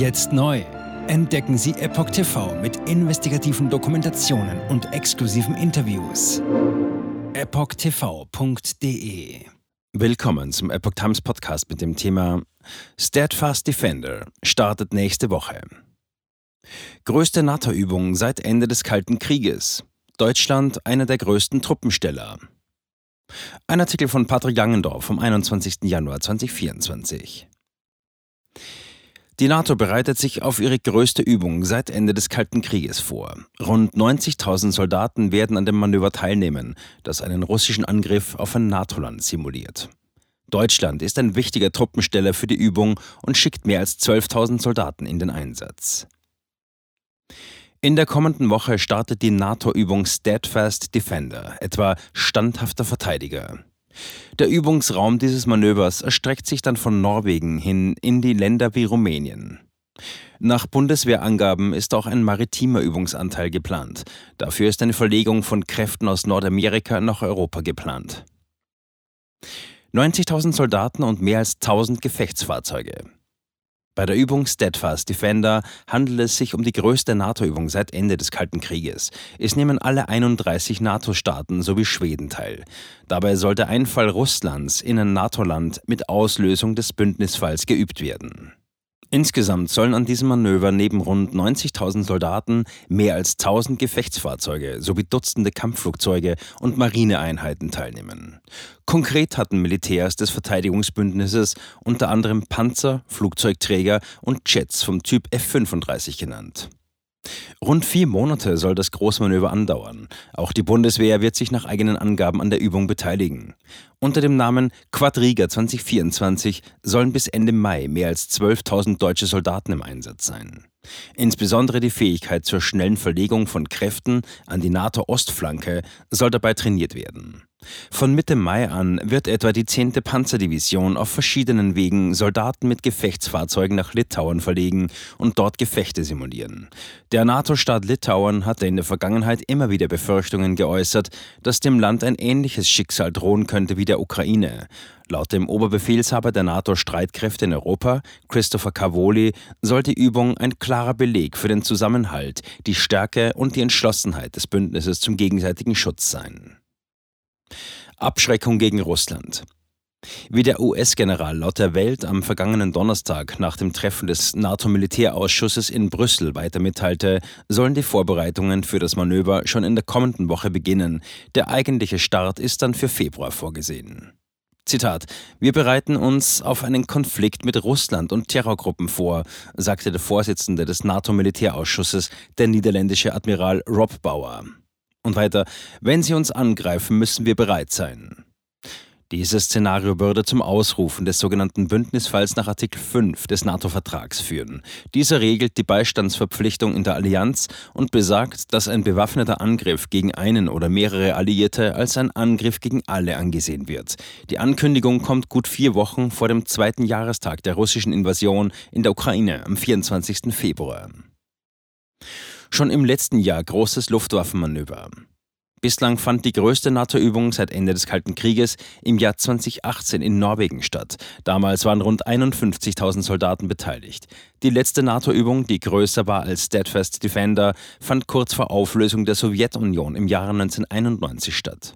Jetzt neu. Entdecken Sie Epoch TV mit investigativen Dokumentationen und exklusiven Interviews. EpochTV.de Willkommen zum Epoch Times Podcast mit dem Thema Steadfast Defender startet nächste Woche. Größte NATO-Übung seit Ende des Kalten Krieges. Deutschland einer der größten Truppensteller. Ein Artikel von Patrick Langendorf vom 21. Januar 2024. Die NATO bereitet sich auf ihre größte Übung seit Ende des Kalten Krieges vor. Rund 90.000 Soldaten werden an dem Manöver teilnehmen, das einen russischen Angriff auf ein NATO-Land simuliert. Deutschland ist ein wichtiger Truppensteller für die Übung und schickt mehr als 12.000 Soldaten in den Einsatz. In der kommenden Woche startet die NATO-Übung Steadfast Defender, etwa standhafter Verteidiger. Der Übungsraum dieses Manövers erstreckt sich dann von Norwegen hin in die Länder wie Rumänien. Nach Bundeswehrangaben ist auch ein maritimer Übungsanteil geplant. Dafür ist eine Verlegung von Kräften aus Nordamerika nach Europa geplant. 90.000 Soldaten und mehr als 1000 Gefechtsfahrzeuge. Bei der Übung Steadfast Defender handelt es sich um die größte NATO-Übung seit Ende des Kalten Krieges. Es nehmen alle 31 NATO-Staaten sowie Schweden teil. Dabei soll der Einfall Russlands in ein NATO-Land mit Auslösung des Bündnisfalls geübt werden. Insgesamt sollen an diesem Manöver neben rund 90.000 Soldaten mehr als 1000 Gefechtsfahrzeuge sowie Dutzende Kampfflugzeuge und Marineeinheiten teilnehmen. Konkret hatten Militärs des Verteidigungsbündnisses unter anderem Panzer, Flugzeugträger und Jets vom Typ F-35 genannt. Rund vier Monate soll das Großmanöver andauern. Auch die Bundeswehr wird sich nach eigenen Angaben an der Übung beteiligen. Unter dem Namen Quadriga 2024 sollen bis Ende Mai mehr als 12.000 deutsche Soldaten im Einsatz sein. Insbesondere die Fähigkeit zur schnellen Verlegung von Kräften an die NATO-Ostflanke soll dabei trainiert werden. Von Mitte Mai an wird etwa die 10. Panzerdivision auf verschiedenen Wegen Soldaten mit Gefechtsfahrzeugen nach Litauen verlegen und dort Gefechte simulieren. Der NATO-Staat Litauen hatte in der Vergangenheit immer wieder Befürchtungen geäußert, dass dem Land ein ähnliches Schicksal drohen könnte wie der Ukraine. Laut dem Oberbefehlshaber der NATO-Streitkräfte in Europa, Christopher Cavoli, soll die Übung ein klarer Beleg für den Zusammenhalt, die Stärke und die Entschlossenheit des Bündnisses zum gegenseitigen Schutz sein. Abschreckung gegen Russland. Wie der US-General laut der Welt am vergangenen Donnerstag nach dem Treffen des NATO-Militärausschusses in Brüssel weiter mitteilte, sollen die Vorbereitungen für das Manöver schon in der kommenden Woche beginnen. Der eigentliche Start ist dann für Februar vorgesehen. Zitat: Wir bereiten uns auf einen Konflikt mit Russland und Terrorgruppen vor, sagte der Vorsitzende des NATO-Militärausschusses, der niederländische Admiral Rob Bauer. Und weiter, wenn sie uns angreifen, müssen wir bereit sein. Dieses Szenario würde zum Ausrufen des sogenannten Bündnisfalls nach Artikel 5 des NATO-Vertrags führen. Dieser regelt die Beistandsverpflichtung in der Allianz und besagt, dass ein bewaffneter Angriff gegen einen oder mehrere Alliierte als ein Angriff gegen alle angesehen wird. Die Ankündigung kommt gut vier Wochen vor dem zweiten Jahrestag der russischen Invasion in der Ukraine am 24. Februar. Schon im letzten Jahr großes Luftwaffenmanöver. Bislang fand die größte NATO-Übung seit Ende des Kalten Krieges im Jahr 2018 in Norwegen statt. Damals waren rund 51.000 Soldaten beteiligt. Die letzte NATO-Übung, die größer war als Steadfast Defender, fand kurz vor Auflösung der Sowjetunion im Jahre 1991 statt.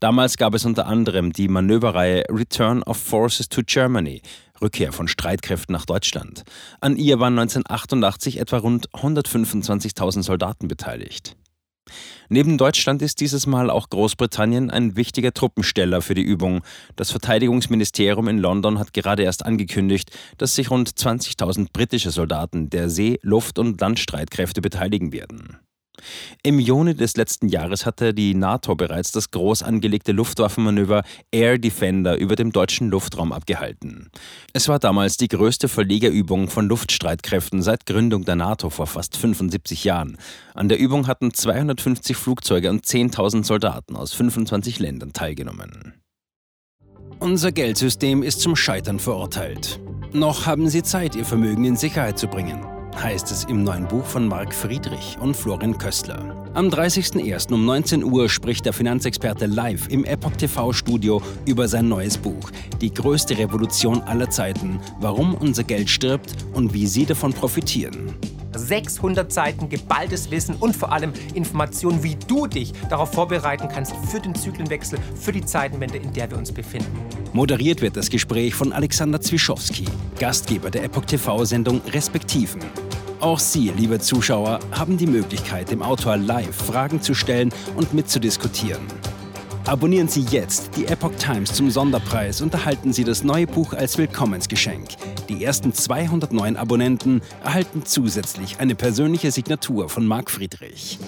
Damals gab es unter anderem die Manöverreihe Return of Forces to Germany, Rückkehr von Streitkräften nach Deutschland. An ihr waren 1988 etwa rund 125.000 Soldaten beteiligt. Neben Deutschland ist dieses Mal auch Großbritannien ein wichtiger Truppensteller für die Übung. Das Verteidigungsministerium in London hat gerade erst angekündigt, dass sich rund 20.000 britische Soldaten der See-, Luft- und Landstreitkräfte beteiligen werden. Im Juni des letzten Jahres hatte die NATO bereits das groß angelegte Luftwaffenmanöver Air Defender über dem deutschen Luftraum abgehalten. Es war damals die größte Verlegerübung von Luftstreitkräften seit Gründung der NATO vor fast 75 Jahren. An der Übung hatten 250 Flugzeuge und 10.000 Soldaten aus 25 Ländern teilgenommen. Unser Geldsystem ist zum Scheitern verurteilt. Noch haben Sie Zeit, Ihr Vermögen in Sicherheit zu bringen heißt es im neuen Buch von Marc Friedrich und Florian Köstler. Am 30.01. um 19 Uhr spricht der Finanzexperte live im Epoch TV Studio über sein neues Buch. Die größte Revolution aller Zeiten. Warum unser Geld stirbt und wie Sie davon profitieren. 600 Seiten geballtes Wissen und vor allem Informationen, wie du dich darauf vorbereiten kannst für den Zyklenwechsel, für die Zeitenwende, in der wir uns befinden. Moderiert wird das Gespräch von Alexander Zwischowski, Gastgeber der Epoch TV-Sendung Respektiven. Auch Sie, liebe Zuschauer, haben die Möglichkeit, dem Autor live Fragen zu stellen und mitzudiskutieren. Abonnieren Sie jetzt die Epoch Times zum Sonderpreis und erhalten Sie das neue Buch als Willkommensgeschenk. Die ersten 209 Abonnenten erhalten zusätzlich eine persönliche Signatur von Marc Friedrich.